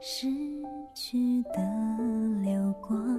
逝去的流光。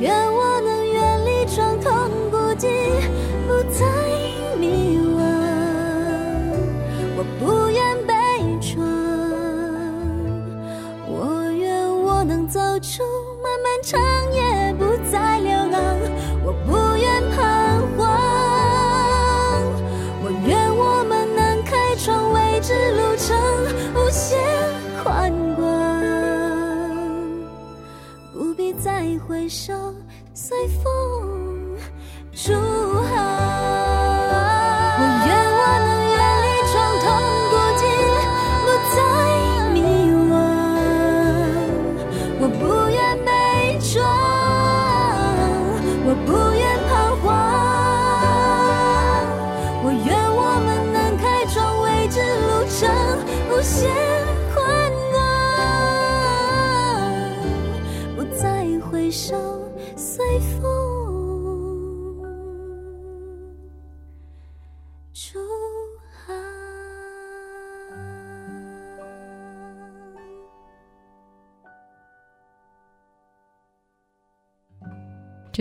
愿我能远离创痛，孤寂，不再迷惘。我不愿悲怆，我愿我能走出漫漫长夜，不再流浪。我不愿彷徨，我愿我们能开创未知路程，无限宽广，不必再回首。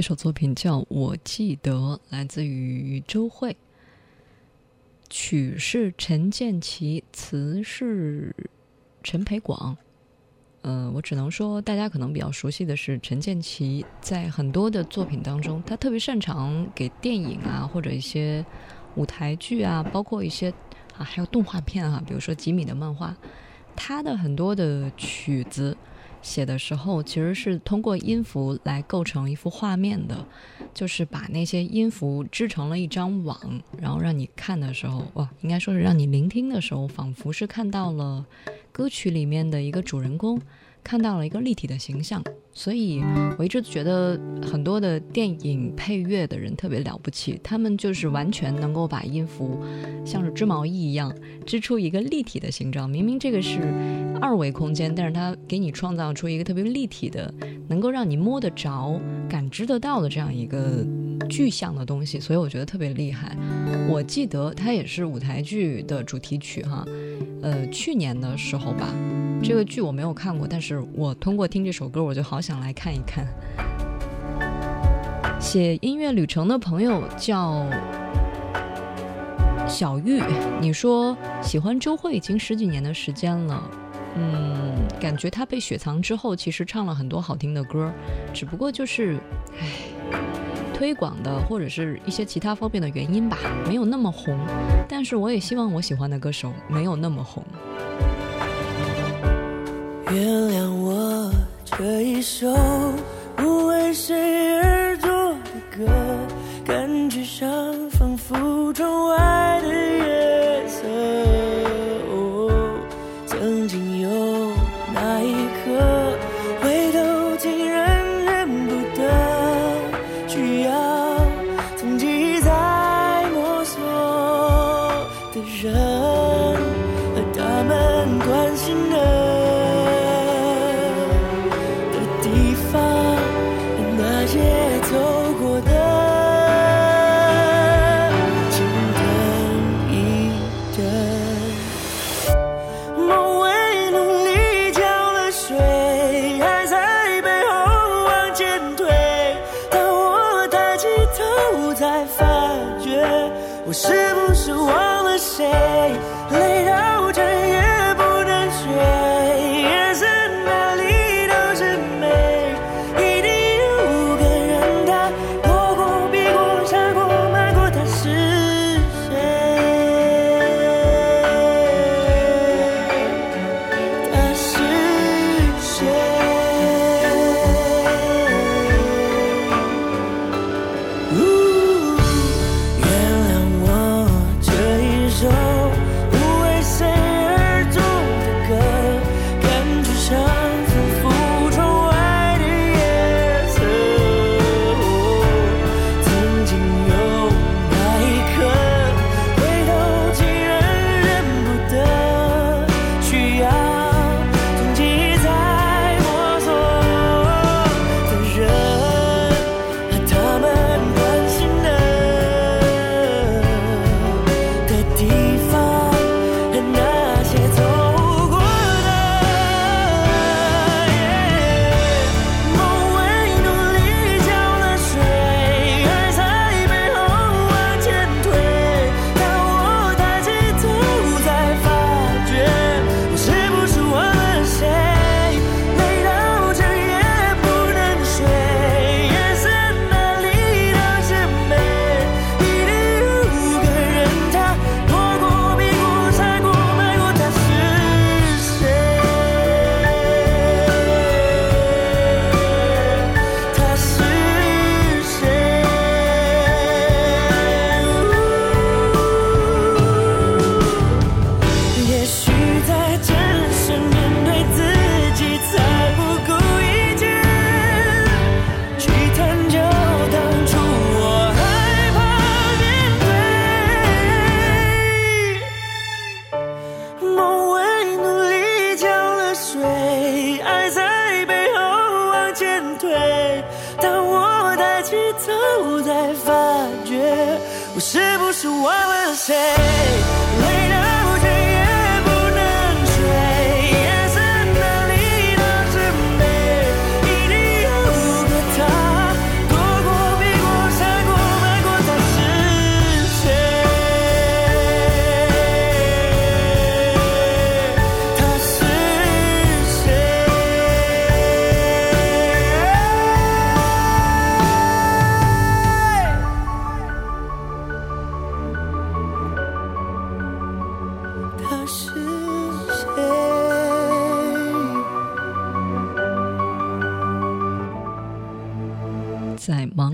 首作品叫《我记得》，来自于周慧，曲是陈建奇，词是陈培广。嗯，我只能说，大家可能比较熟悉的是陈建奇，在很多的作品当中，他特别擅长给电影啊，或者一些舞台剧啊，包括一些啊，还有动画片啊，比如说吉米的漫画，他的很多的曲子。写的时候，其实是通过音符来构成一幅画面的，就是把那些音符织成了一张网，然后让你看的时候，哇，应该说是让你聆听的时候，仿佛是看到了歌曲里面的一个主人公。看到了一个立体的形象，所以我一直觉得很多的电影配乐的人特别了不起，他们就是完全能够把音符像是织毛衣一样织出一个立体的形状。明明这个是二维空间，但是它给你创造出一个特别立体的，能够让你摸得着、感知得到的这样一个具象的东西，所以我觉得特别厉害。我记得它也是舞台剧的主题曲哈，呃，去年的时候吧。这个剧我没有看过，但是我通过听这首歌，我就好想来看一看。写音乐旅程的朋友叫小玉，你说喜欢周慧已经十几年的时间了，嗯，感觉她被雪藏之后，其实唱了很多好听的歌，只不过就是，唉，推广的或者是一些其他方面的原因吧，没有那么红。但是我也希望我喜欢的歌手没有那么红。原谅我这一首不为谁而作的歌，感觉上仿佛窗外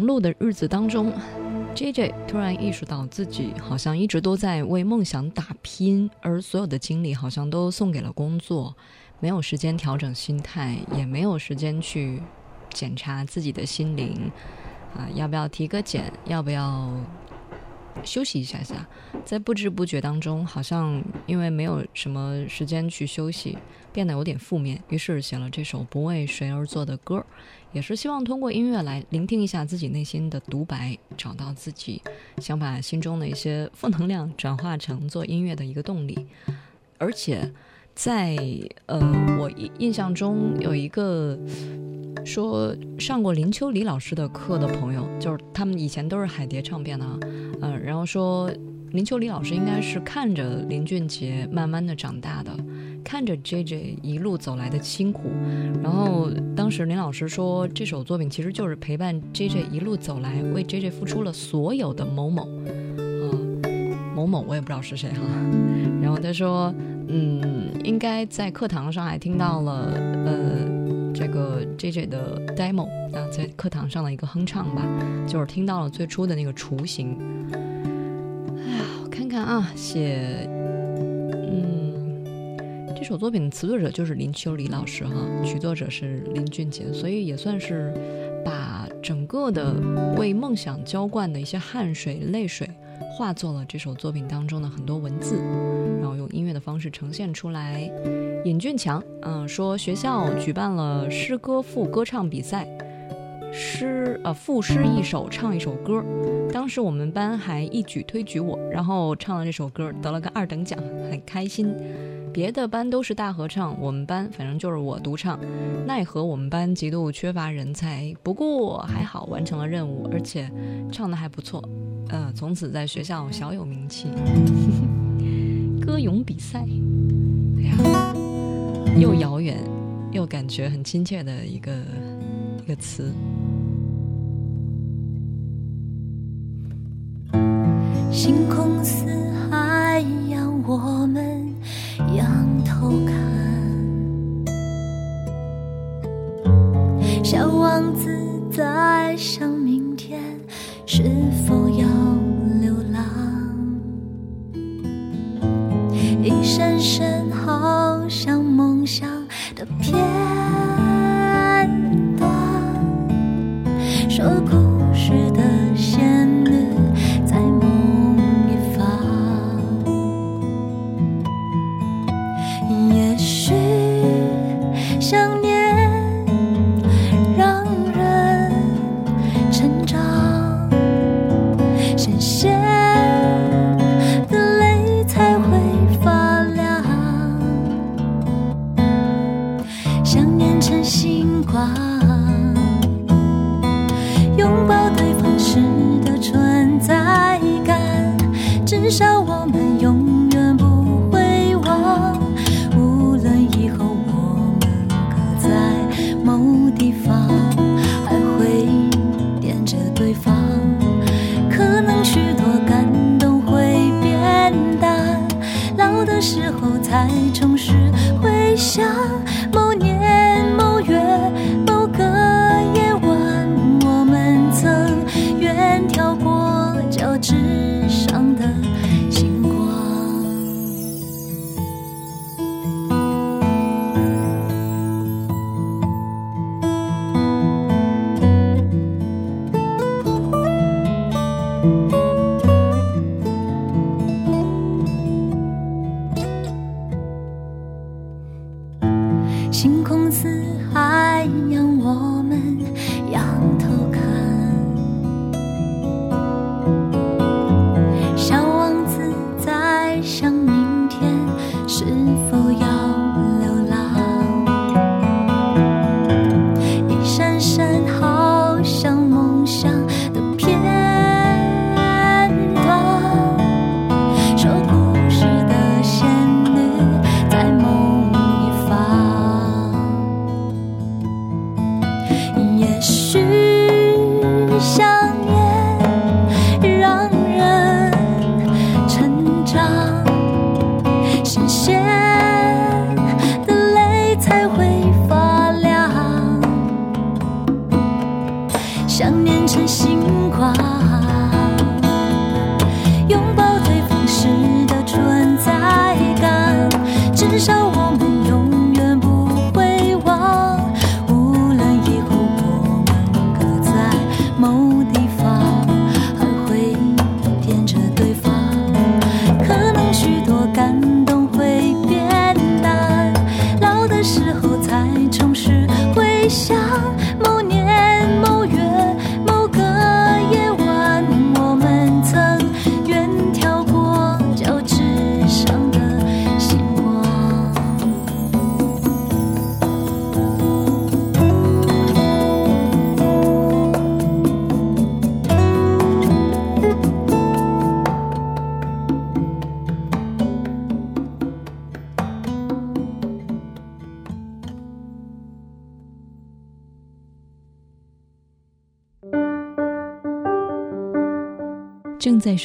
忙碌的日子当中，J J 突然意识到自己好像一直都在为梦想打拼，而所有的精力好像都送给了工作，没有时间调整心态，也没有时间去检查自己的心灵。啊，要不要提个检？要不要休息一下下？在不知不觉当中，好像因为没有什么时间去休息，变得有点负面，于是写了这首不为谁而作的歌。也是希望通过音乐来聆听一下自己内心的独白，找到自己想把心中的一些负能量转化成做音乐的一个动力。而且，在呃，我印象中有一个说上过林秋离老师的课的朋友，就是他们以前都是海蝶唱片的啊，嗯，然后说林秋离老师应该是看着林俊杰慢慢的长大的。看着 J J 一路走来的辛苦，然后当时林老师说，这首作品其实就是陪伴 J J 一路走来，为 J J 付出了所有的某某，某某我也不知道是谁哈。然后他说，嗯，应该在课堂上还听到了，呃，这个 J J 的 demo 啊，在课堂上的一个哼唱吧，就是听到了最初的那个雏形。哎呀，我看看啊，写。嗯这首作品的词作者就是林秋离老师哈，曲作者是林俊杰，所以也算是把整个的为梦想浇灌的一些汗水、泪水，化作了这首作品当中的很多文字，然后用音乐的方式呈现出来。尹俊强，嗯，说学校举办了诗歌赋歌唱比赛，诗呃赋诗一首，唱一首歌，当时我们班还一举推举我，然后唱了这首歌，得了个二等奖，很开心。别的班都是大合唱，我们班反正就是我独唱。奈何我们班极度缺乏人才，不过还好完成了任务，而且唱的还不错。呃，从此在学校小有名气。歌咏比赛，哎呀，又遥远又感觉很亲切的一个一个词。星空似海洋，我们。仰头看，小王子在想明天是否要一闪闪好像梦想的片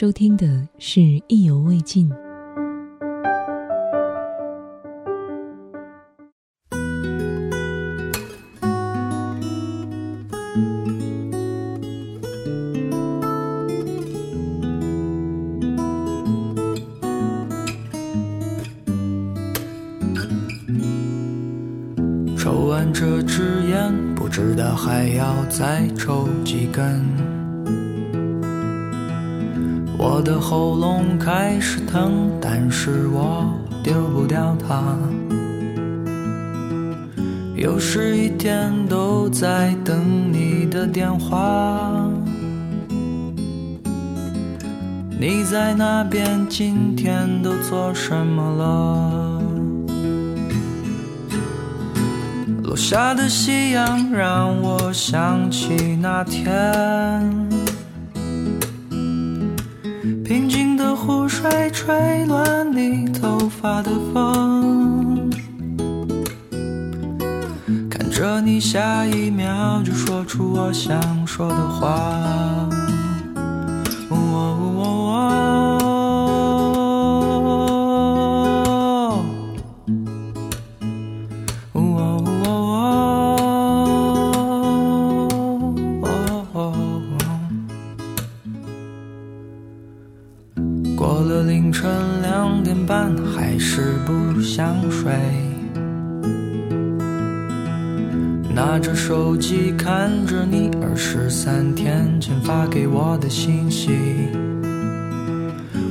收听的是《意犹未尽》。抽完这支烟，不知道还要再抽几根。我的喉咙开始疼，但是我丢不掉它。又是一天都在等你的电话。你在那边今天都做什么了？落下的夕阳让我想起那天，吹乱你头发的风，看着你下一秒就说出我想说的话。我的信息。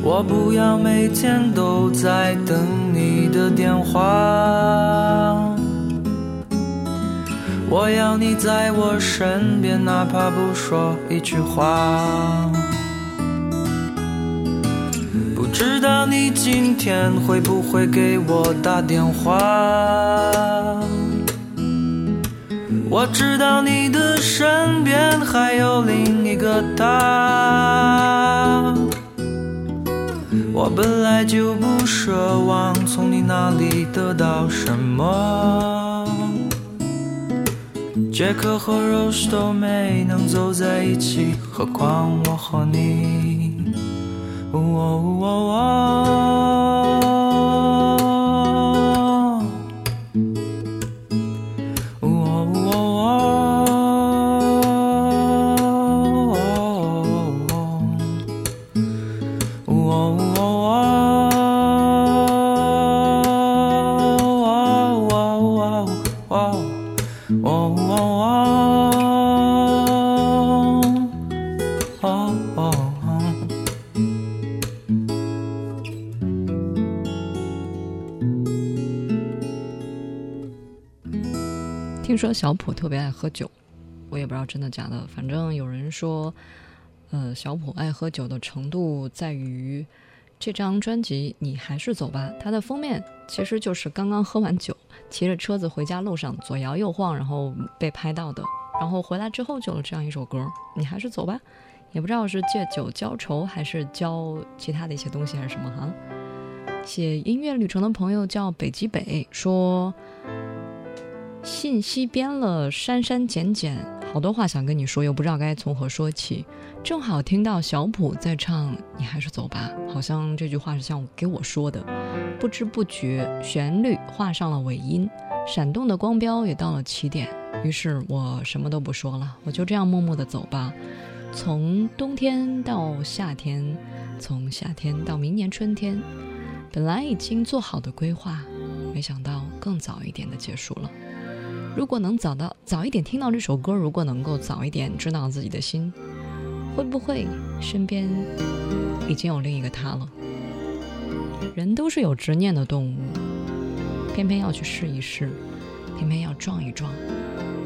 我不要每天都在等你的电话，我要你在我身边，哪怕不说一句话。不知道你今天会不会给我打电话？我知道你的身边还有另一个他。我本来就不奢望从你那里得到什么，杰克和 Rose 都没能走在一起，何况我和你。哦哦哦说小普特别爱喝酒，我也不知道真的假的。反正有人说，呃，小普爱喝酒的程度在于这张专辑《你还是走吧》，它的封面其实就是刚刚喝完酒，骑着车子回家路上左摇右晃，然后被拍到的。然后回来之后就有这样一首歌，《你还是走吧》，也不知道是借酒浇愁，还是浇其他的一些东西，还是什么哈。写音乐旅程的朋友叫北极北说。信息编了删删减减，好多话想跟你说，又不知道该从何说起。正好听到小普在唱《你还是走吧》，好像这句话是像给我说的。不知不觉，旋律画上了尾音，闪动的光标也到了起点。于是我什么都不说了，我就这样默默地走吧。从冬天到夏天，从夏天到明年春天，本来已经做好的规划，没想到更早一点的结束了。如果能早到早一点听到这首歌，如果能够早一点知道自己的心，会不会身边已经有另一个他了？人都是有执念的动物，偏偏要去试一试，偏偏要撞一撞，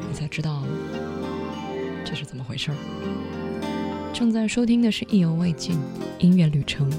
你才知道这是怎么回事儿。正在收听的是《意犹未尽》音乐旅程。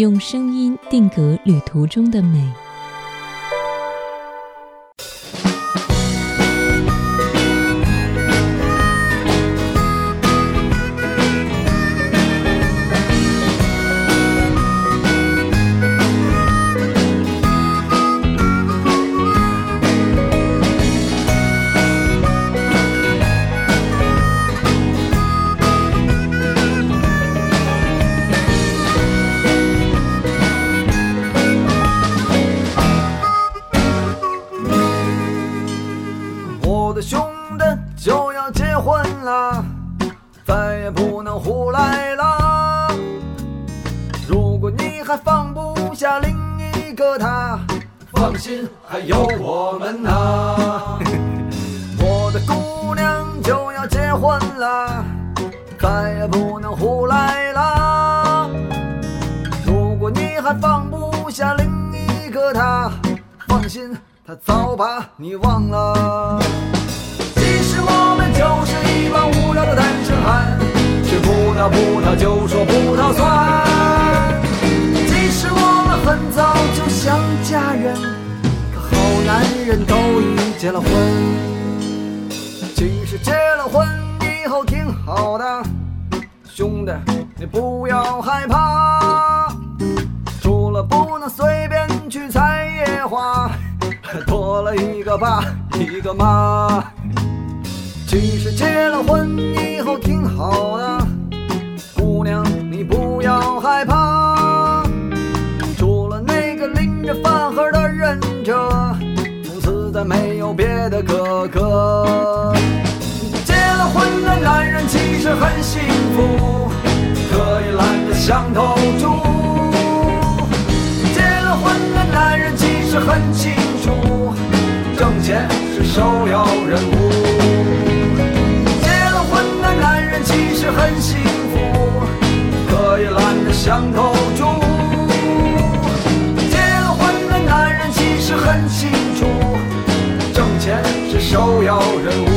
用声音定格旅途中的美。还有我们呢。我的姑娘就要结婚了，再也不能胡来了。如果你还放不下另一个他，放心，他早把你忘了。其实我们就是一帮无聊的单身汉，吃葡萄葡萄就说葡萄酸。人都已结了婚。其实结了婚以后挺好的，兄弟你不要害怕，除了不能随便去采野花，多了一个爸一个妈。其实结了婚以后挺好的，姑娘你不要害怕，没有别的哥哥。结了婚的男人其实很幸福，可以懒得像头猪。结了婚的男人其实很清楚，挣钱是首要任务。结了婚的男人其实很幸福，可以懒得像头猪。首要任务。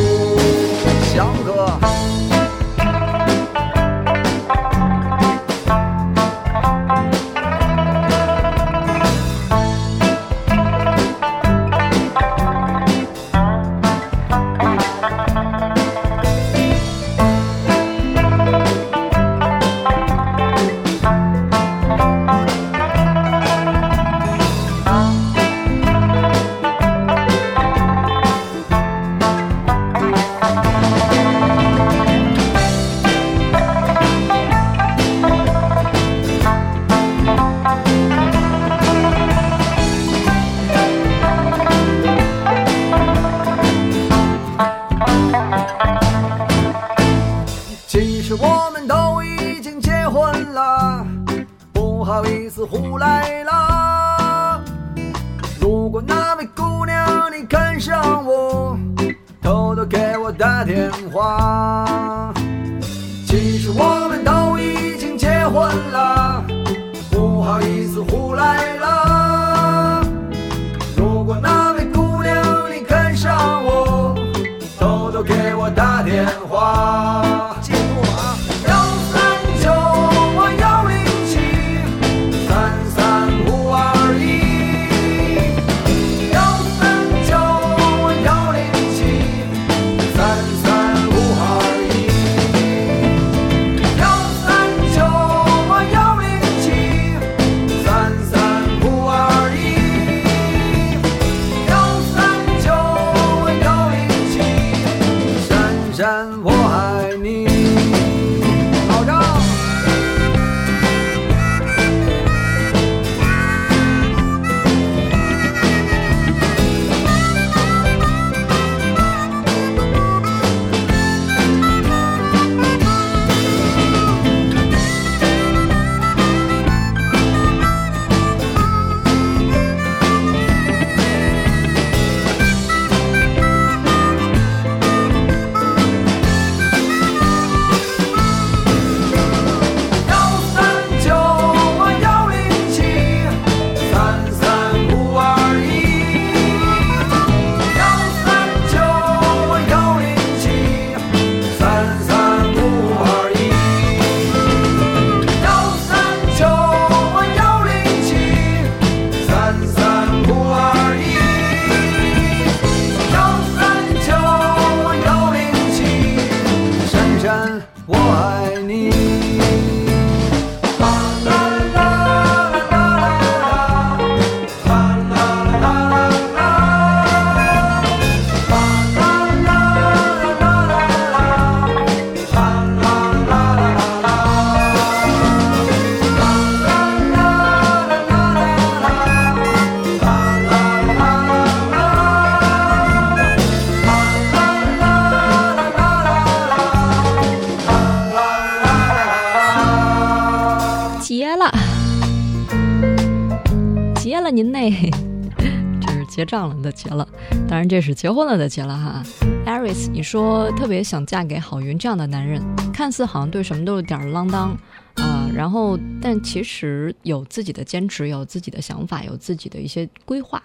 上了的结了，当然这是结婚了的结了哈。Aris，你说特别想嫁给郝云这样的男人，看似好像对什么都有点儿啷当啊、然后但其实有自己的坚持，有自己的想法，有自己的一些规划，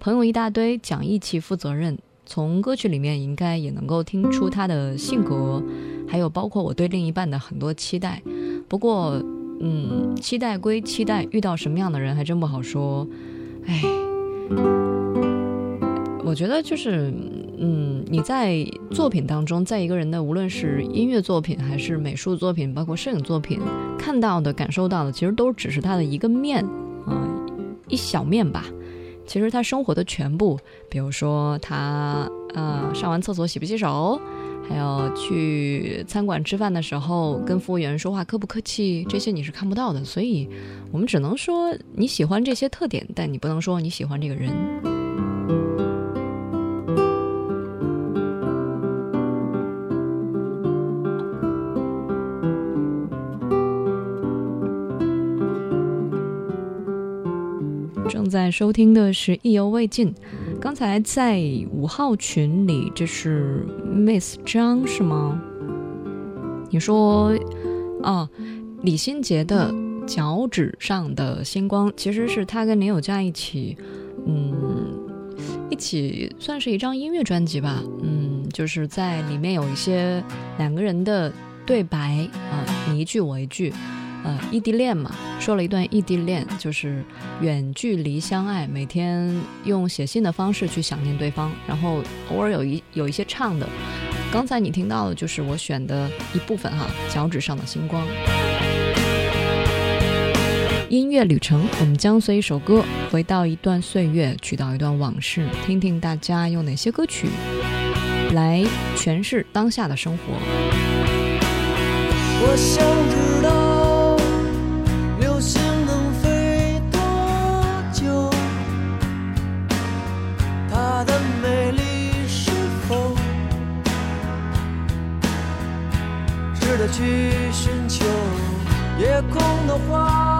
朋友一大堆，讲义气、负责任。从歌曲里面应该也能够听出他的性格，还有包括我对另一半的很多期待。不过，嗯，期待归期待，遇到什么样的人还真不好说。哎，我觉得就是，嗯，你在作品当中，在一个人的无论是音乐作品还是美术作品，包括摄影作品，看到的、感受到的，其实都只是他的一个面，啊、一小面吧。其实他生活的全部，比如说他呃上完厕所洗不洗手，还有去餐馆吃饭的时候跟服务员说话客不客气，这些你是看不到的。所以我们只能说你喜欢这些特点，但你不能说你喜欢这个人。在收听的是《意犹未尽》。刚才在五号群里，这是 Miss 张是吗？你说，啊，李心洁的《脚趾上的星光》其实是他跟林宥嘉一起，嗯，一起算是一张音乐专辑吧。嗯，就是在里面有一些两个人的对白啊、你一句我一句。呃，异地恋嘛，说了一段异地恋，就是远距离相爱，每天用写信的方式去想念对方，然后偶尔有一有一些唱的。刚才你听到的就是我选的一部分哈，脚趾上的星光。音乐旅程，我们将随一首歌回到一段岁月，去到一段往事，听听大家用哪些歌曲来诠释当下的生活。我想知道空的花。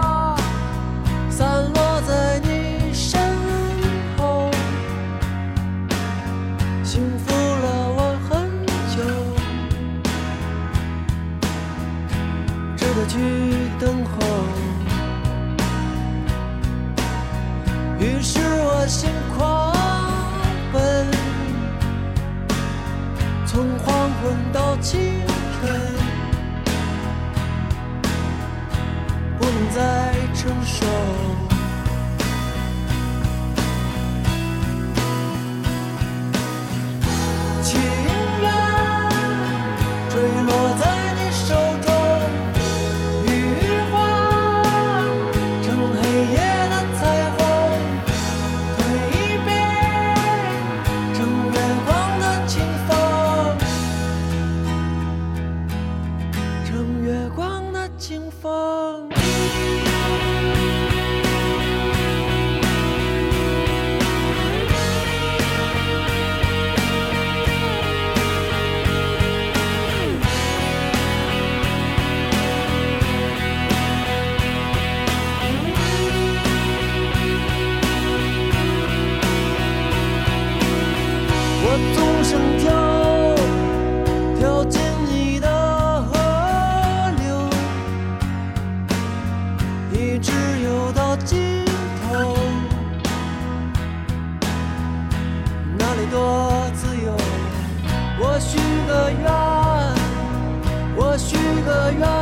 个愿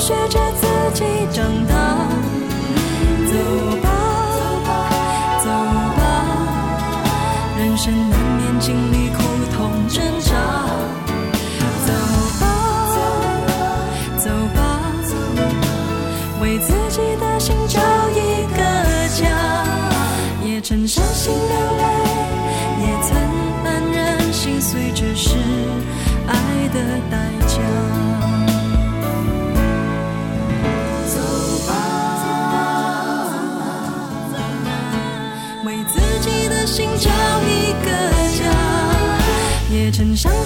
学着自己长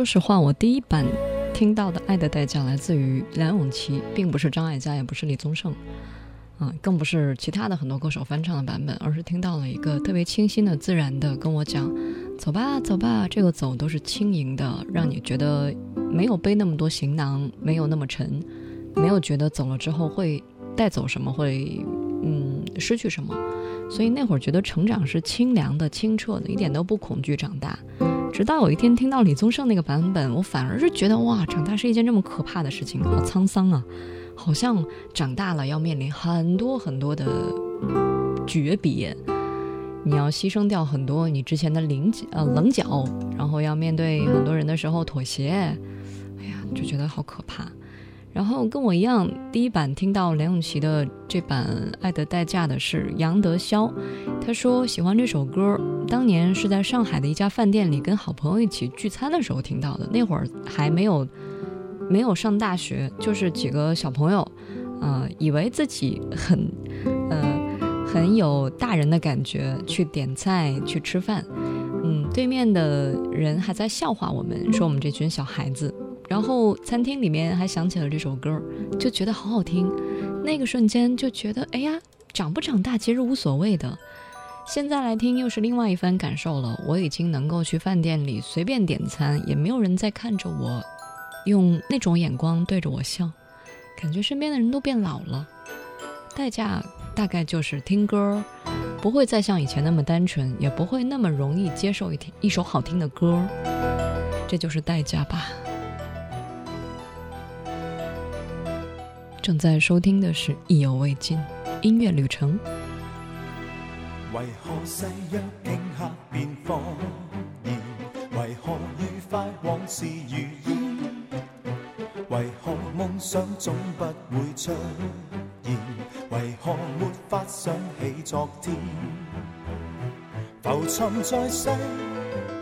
说实话，我第一版听到的《爱的代价》来自于梁咏琪，并不是张艾嘉，也不是李宗盛，啊，更不是其他的很多歌手翻唱的版本，而是听到了一个特别清新的、自然的跟我讲：“走吧，走吧。”这个走都是轻盈的，让你觉得没有背那么多行囊，没有那么沉，没有觉得走了之后会带走什么，会嗯失去什么。所以那会儿觉得成长是清凉的、清澈的，一点都不恐惧长大。直到有一天听到李宗盛那个版本，我反而是觉得哇，长大是一件这么可怕的事情，好沧桑啊！好像长大了要面临很多很多的诀别，你要牺牲掉很多你之前的棱角呃棱角，然后要面对很多人的时候妥协，哎呀，就觉得好可怕。然后跟我一样，第一版听到梁咏琪的这版《爱的代价》的是杨德霄，他说喜欢这首歌，当年是在上海的一家饭店里跟好朋友一起聚餐的时候听到的，那会儿还没有没有上大学，就是几个小朋友，呃，以为自己很呃很有大人的感觉去点菜去吃饭，嗯，对面的人还在笑话我们，说我们这群小孩子。然后餐厅里面还响起了这首歌，就觉得好好听。那个瞬间就觉得，哎呀，长不长大其实无所谓的。现在来听又是另外一番感受了。我已经能够去饭店里随便点餐，也没有人再看着我，用那种眼光对着我笑，感觉身边的人都变老了。代价大概就是听歌，不会再像以前那么单纯，也不会那么容易接受一听一首好听的歌。这就是代价吧。正在收听的是《意犹未尽》音乐旅程。为何誓约顷刻便放燃？为何愉快往事如烟？为何梦想总不会出现？为何没法想起昨天？浮沉在世，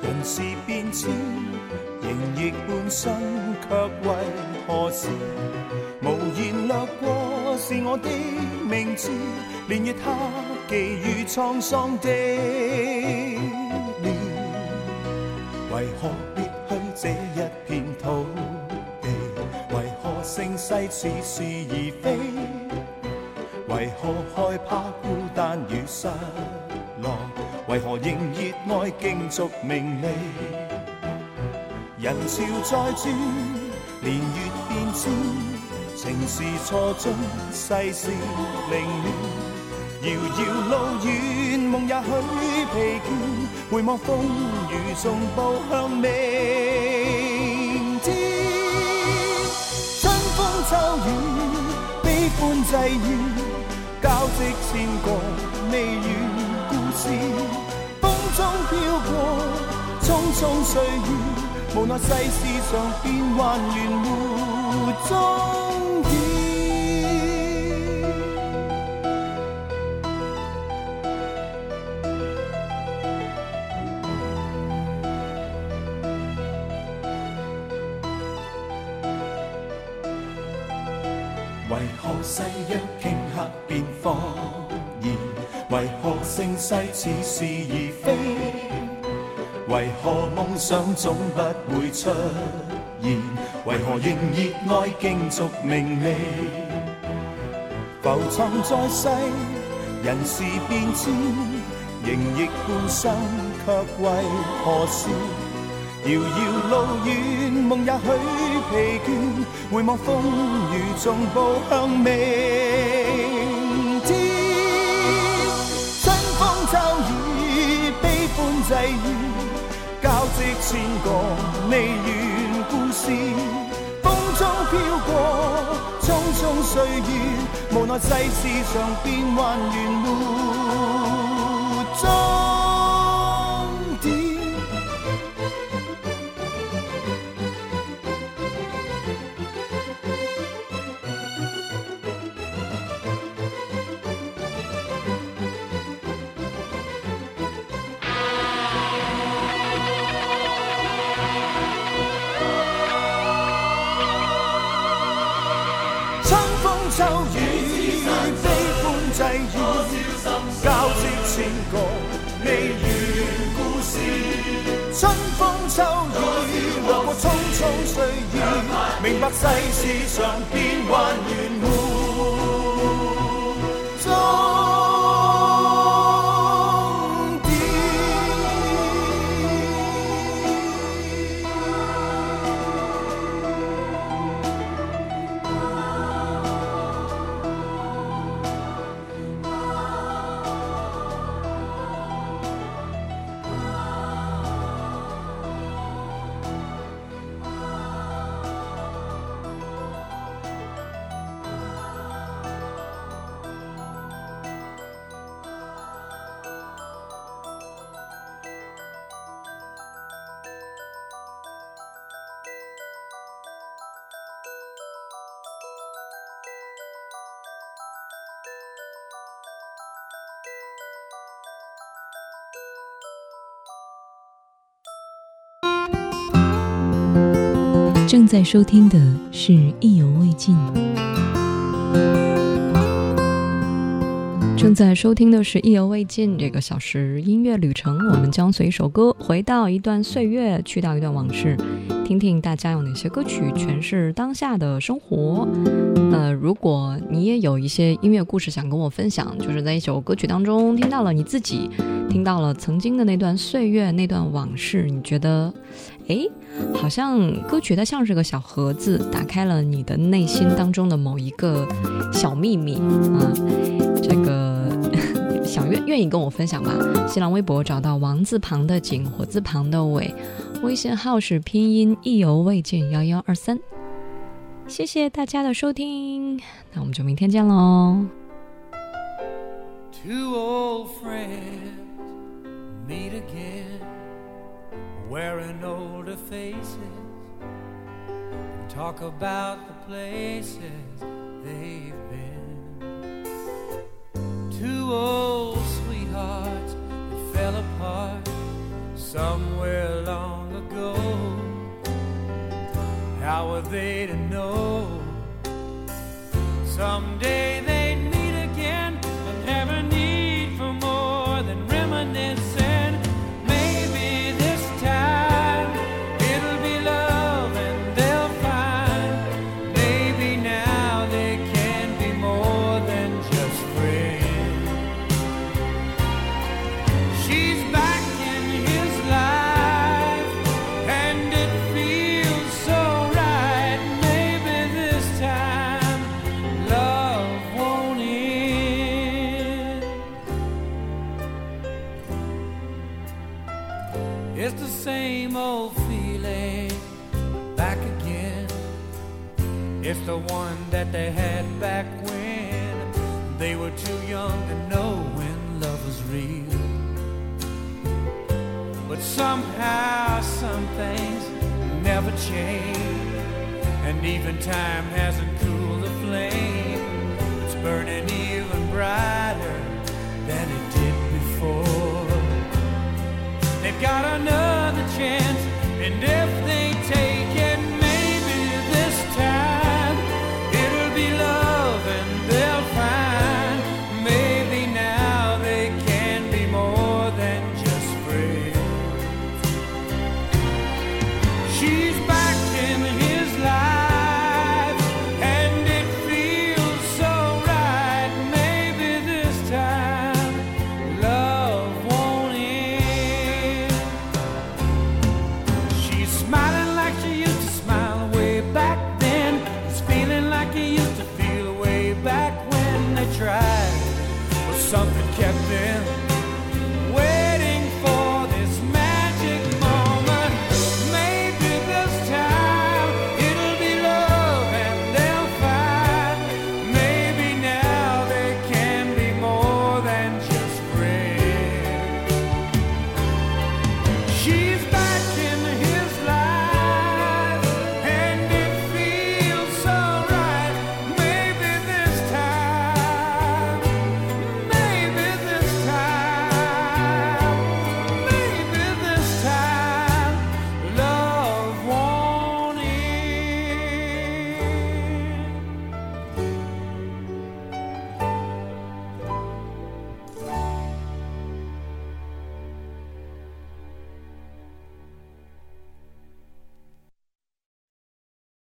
人事变迁，仍亦半生，却为何事？无言掠过是我的名字，连月他寄予沧桑的脸。为何别去这一片土地？为何盛世似是而非？为何害怕孤单与失落？为何仍热爱竞逐名利？人潮在转，年月变迁。情是错综，世事凌乱，遥遥路远，梦也许疲倦，回望风雨中步向明天。春风秋雨，悲欢际遇，交织千个未完故事。风中飘过匆匆岁月，无奈世事常变幻缘为何。誓约顷刻便放燃，为何盛世似是而非？为何梦想总不会出现？为何仍热爱竞逐名利？浮沉在世，人事变迁，仍亦半生，却为何事？遥遥路远，梦也许疲倦，回望风雨中步向明天。春风秋雨，悲欢际遇，交织千个未完故事。风中飘过匆匆岁月，无奈世事常变幻缘没终。匆匆岁月，明白世事常变幻圆满正在收听的是《意犹未尽》。正在收听的是《意犹未尽》这个小时音乐旅程，我们将随一首歌回到一段岁月，去到一段往事，听听大家有哪些歌曲诠释当下的生活。呃，如果你也有一些音乐故事想跟我分享，就是在一首歌曲当中听到了你自己，听到了曾经的那段岁月、那段往事，你觉得，哎，好像歌曲它像是个小盒子，打开了你的内心当中的某一个小秘密啊。这个 想愿愿意跟我分享吧。新浪微博找到王字旁的景，火字旁的伟，微信号是拼音意犹未尽幺幺二三。谢谢大家的收听，那我们就明天见喽。Two old friends meet again, wearing older faces, and talk about the places they've been. Two old sweethearts that fell apart somewhere long ago. How were they to know? Someday somehow some things never change, and even time hasn't cooled the flame. It's burning even brighter than it did before. They've got another